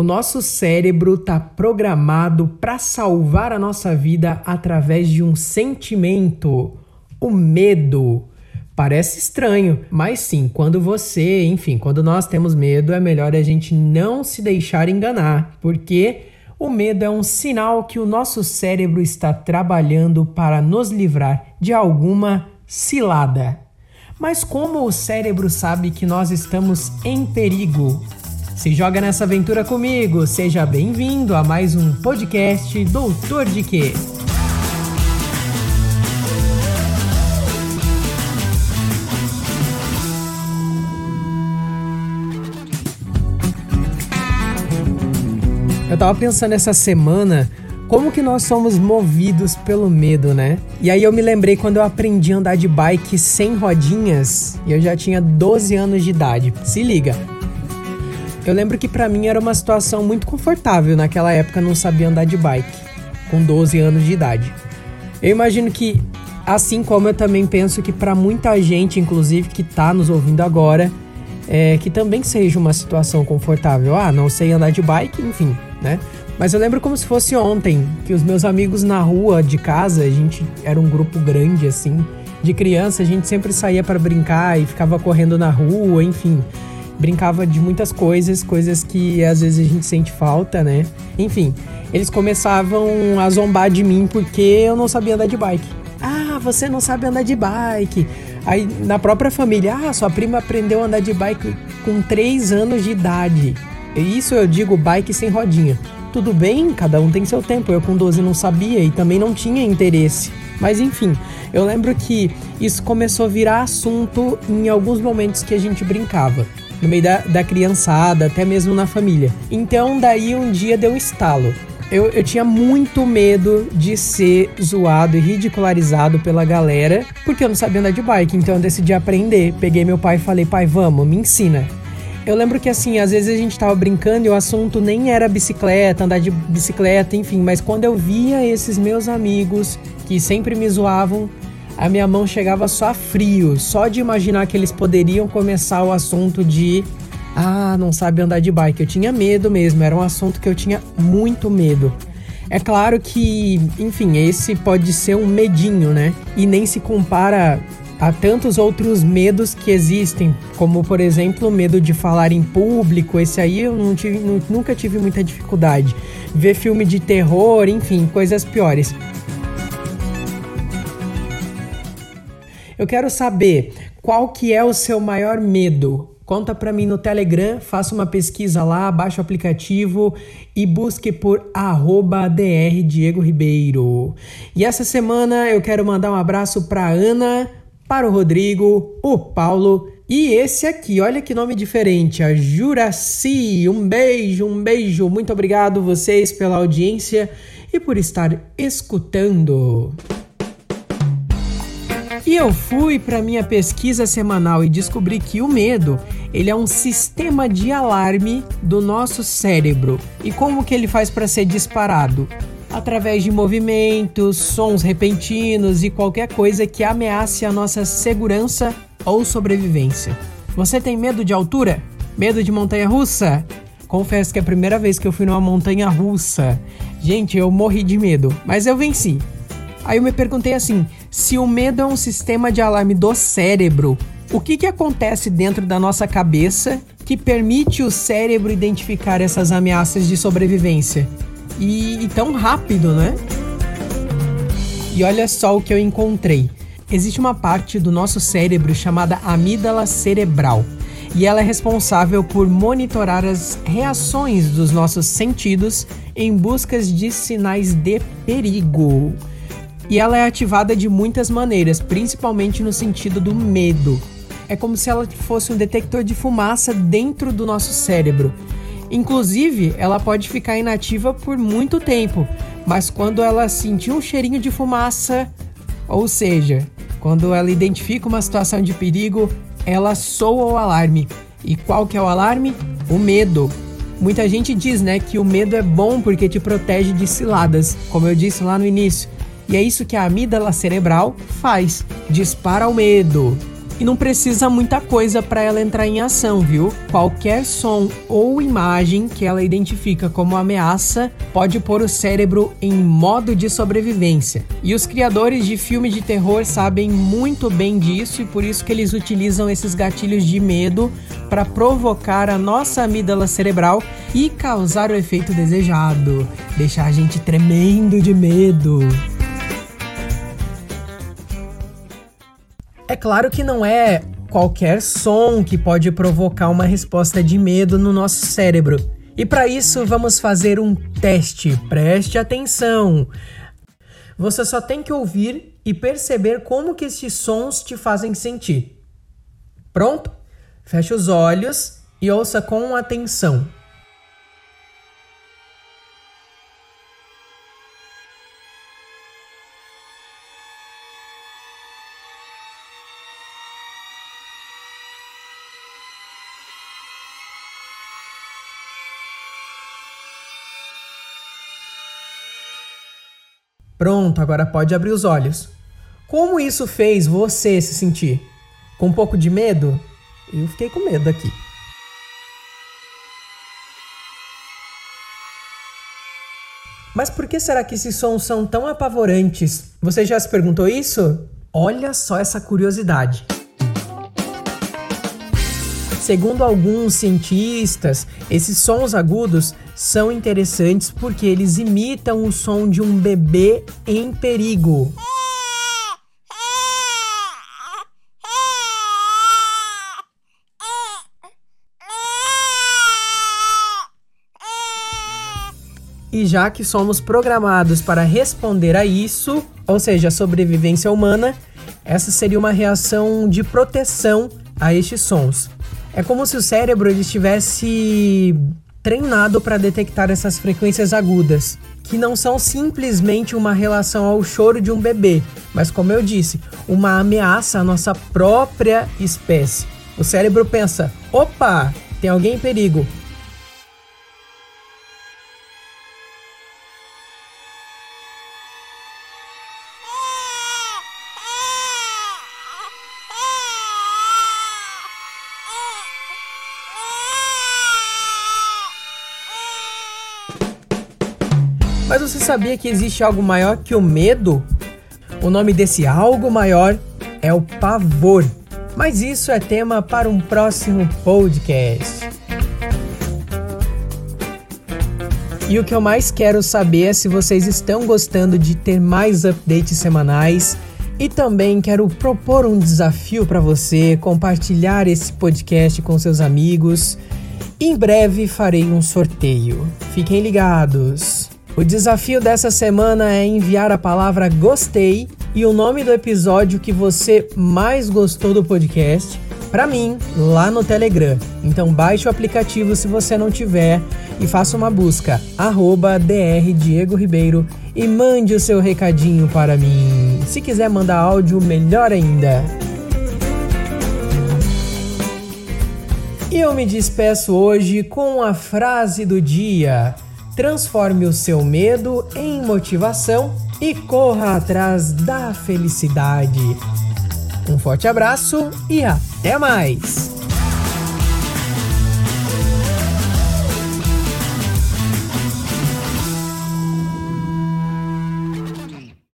O nosso cérebro está programado para salvar a nossa vida através de um sentimento, o medo. Parece estranho, mas sim, quando você, enfim, quando nós temos medo, é melhor a gente não se deixar enganar, porque o medo é um sinal que o nosso cérebro está trabalhando para nos livrar de alguma cilada. Mas como o cérebro sabe que nós estamos em perigo? Se joga nessa aventura comigo, seja bem-vindo a mais um podcast Doutor de Quê? Eu tava pensando essa semana como que nós somos movidos pelo medo, né? E aí eu me lembrei quando eu aprendi a andar de bike sem rodinhas e eu já tinha 12 anos de idade. Se liga. Eu lembro que para mim era uma situação muito confortável naquela época não sabia andar de bike com 12 anos de idade. Eu imagino que assim como eu também penso que para muita gente, inclusive que tá nos ouvindo agora, é, que também seja uma situação confortável. Ah, não sei andar de bike, enfim, né? Mas eu lembro como se fosse ontem, que os meus amigos na rua de casa, a gente era um grupo grande assim, de criança, a gente sempre saía para brincar e ficava correndo na rua, enfim. Brincava de muitas coisas, coisas que às vezes a gente sente falta, né? Enfim, eles começavam a zombar de mim porque eu não sabia andar de bike. Ah, você não sabe andar de bike. Aí na própria família, ah, sua prima aprendeu a andar de bike com 3 anos de idade. Isso eu digo bike sem rodinha. Tudo bem, cada um tem seu tempo. Eu com 12 não sabia e também não tinha interesse. Mas enfim, eu lembro que isso começou a virar assunto em alguns momentos que a gente brincava. No meio da, da criançada, até mesmo na família. Então daí um dia deu um estalo eu, eu tinha muito medo de ser zoado e ridicularizado pela galera, porque eu não sabia andar de bike, então eu decidi aprender. Peguei meu pai e falei, pai, vamos, me ensina. Eu lembro que assim, às vezes a gente tava brincando e o assunto nem era bicicleta, andar de bicicleta, enfim, mas quando eu via esses meus amigos que sempre me zoavam, a minha mão chegava só a frio, só de imaginar que eles poderiam começar o assunto de ah, não sabe andar de bike. Eu tinha medo mesmo, era um assunto que eu tinha muito medo. É claro que, enfim, esse pode ser um medinho, né? E nem se compara a tantos outros medos que existem, como por exemplo o medo de falar em público. Esse aí eu tive, nunca tive muita dificuldade. Ver filme de terror, enfim, coisas piores. Eu quero saber qual que é o seu maior medo. Conta para mim no Telegram, faça uma pesquisa lá, baixe o aplicativo e busque por arroba DR Diego Ribeiro. E essa semana eu quero mandar um abraço para Ana, para o Rodrigo, o Paulo e esse aqui, olha que nome diferente, a Juraci. Um beijo, um beijo. Muito obrigado vocês pela audiência e por estar escutando. E eu fui para minha pesquisa semanal e descobri que o medo, ele é um sistema de alarme do nosso cérebro. E como que ele faz para ser disparado? Através de movimentos, sons repentinos e qualquer coisa que ameace a nossa segurança ou sobrevivência. Você tem medo de altura? Medo de montanha russa? Confesso que é a primeira vez que eu fui numa montanha russa. Gente, eu morri de medo, mas eu venci. Aí eu me perguntei assim: se o medo é um sistema de alarme do cérebro, o que, que acontece dentro da nossa cabeça que permite o cérebro identificar essas ameaças de sobrevivência? E, e tão rápido, né? E olha só o que eu encontrei. Existe uma parte do nosso cérebro chamada amígdala cerebral e ela é responsável por monitorar as reações dos nossos sentidos em busca de sinais de perigo. E ela é ativada de muitas maneiras, principalmente no sentido do medo. É como se ela fosse um detector de fumaça dentro do nosso cérebro. Inclusive, ela pode ficar inativa por muito tempo, mas quando ela sentir um cheirinho de fumaça, ou seja, quando ela identifica uma situação de perigo, ela soa o alarme. E qual que é o alarme? O medo. Muita gente diz, né, que o medo é bom porque te protege de ciladas, como eu disse lá no início. E é isso que a amígdala cerebral faz: dispara o medo. E não precisa muita coisa para ela entrar em ação, viu? Qualquer som ou imagem que ela identifica como ameaça pode pôr o cérebro em modo de sobrevivência. E os criadores de filme de terror sabem muito bem disso e por isso que eles utilizam esses gatilhos de medo para provocar a nossa amígdala cerebral e causar o efeito desejado, deixar a gente tremendo de medo. É claro que não é qualquer som que pode provocar uma resposta de medo no nosso cérebro. E para isso vamos fazer um teste. Preste atenção. Você só tem que ouvir e perceber como que esses sons te fazem sentir. Pronto? Feche os olhos e ouça com atenção. Pronto, agora pode abrir os olhos. Como isso fez você se sentir? Com um pouco de medo? Eu fiquei com medo aqui. Mas por que será que esses sons são tão apavorantes? Você já se perguntou isso? Olha só essa curiosidade. Segundo alguns cientistas, esses sons agudos são interessantes porque eles imitam o som de um bebê em perigo. E já que somos programados para responder a isso, ou seja, a sobrevivência humana, essa seria uma reação de proteção a estes sons. É como se o cérebro estivesse treinado para detectar essas frequências agudas, que não são simplesmente uma relação ao choro de um bebê, mas como eu disse, uma ameaça à nossa própria espécie. O cérebro pensa: opa, tem alguém em perigo, Mas você sabia que existe algo maior que o medo? O nome desse algo maior é o pavor. Mas isso é tema para um próximo podcast. E o que eu mais quero saber é se vocês estão gostando de ter mais updates semanais. E também quero propor um desafio para você compartilhar esse podcast com seus amigos. Em breve farei um sorteio. Fiquem ligados. O desafio dessa semana é enviar a palavra gostei e o nome do episódio que você mais gostou do podcast para mim lá no Telegram. Então baixe o aplicativo se você não tiver e faça uma busca arroba DR Diego Ribeiro e mande o seu recadinho para mim. Se quiser mandar áudio, melhor ainda. E eu me despeço hoje com a frase do dia. Transforme o seu medo em motivação e corra atrás da felicidade. Um forte abraço e até mais!